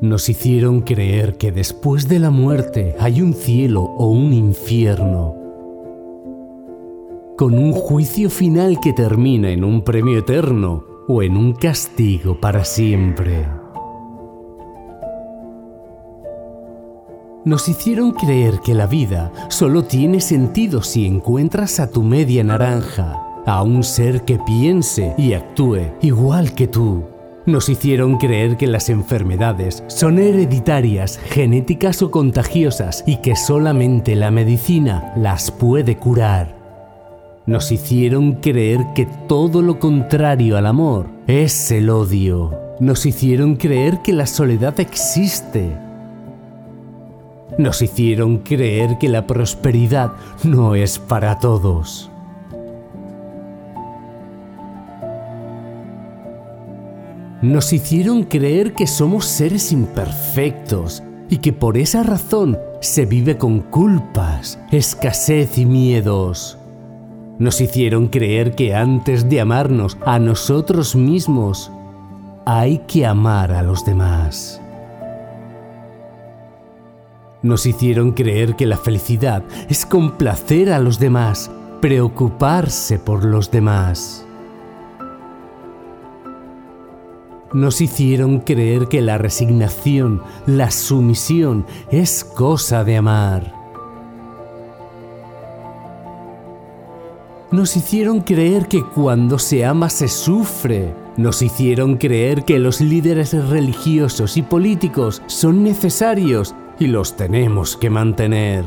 Nos hicieron creer que después de la muerte hay un cielo o un infierno, con un juicio final que termina en un premio eterno o en un castigo para siempre. Nos hicieron creer que la vida solo tiene sentido si encuentras a tu media naranja, a un ser que piense y actúe igual que tú nos hicieron creer que las enfermedades son hereditarias, genéticas o contagiosas y que solamente la medicina las puede curar. Nos hicieron creer que todo lo contrario al amor es el odio. Nos hicieron creer que la soledad existe. Nos hicieron creer que la prosperidad no es para todos. Nos hicieron creer que somos seres imperfectos y que por esa razón se vive con culpas, escasez y miedos. Nos hicieron creer que antes de amarnos a nosotros mismos, hay que amar a los demás. Nos hicieron creer que la felicidad es complacer a los demás, preocuparse por los demás. Nos hicieron creer que la resignación, la sumisión es cosa de amar. Nos hicieron creer que cuando se ama se sufre. Nos hicieron creer que los líderes religiosos y políticos son necesarios y los tenemos que mantener.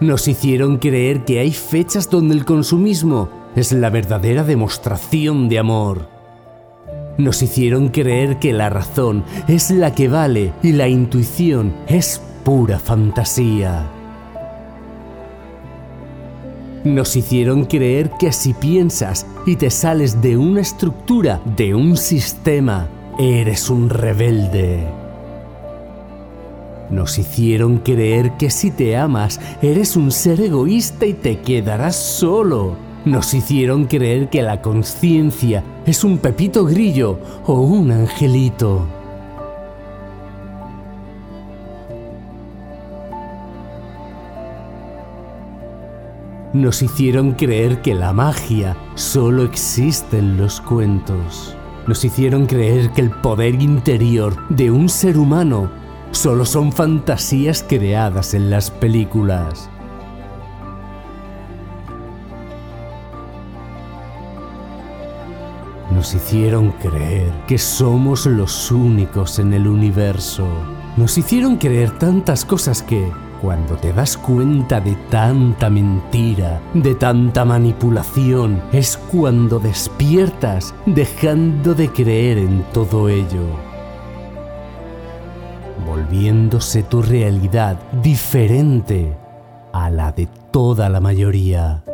Nos hicieron creer que hay fechas donde el consumismo es la verdadera demostración de amor nos hicieron creer que la razón es la que vale y la intuición es pura fantasía. Nos hicieron creer que si piensas y te sales de una estructura, de un sistema, eres un rebelde. Nos hicieron creer que si te amas, eres un ser egoísta y te quedarás solo. Nos hicieron creer que la conciencia es un pepito grillo o un angelito. Nos hicieron creer que la magia solo existe en los cuentos. Nos hicieron creer que el poder interior de un ser humano solo son fantasías creadas en las películas. Nos hicieron creer que somos los únicos en el universo. Nos hicieron creer tantas cosas que, cuando te das cuenta de tanta mentira, de tanta manipulación, es cuando despiertas dejando de creer en todo ello. Volviéndose tu realidad diferente a la de toda la mayoría.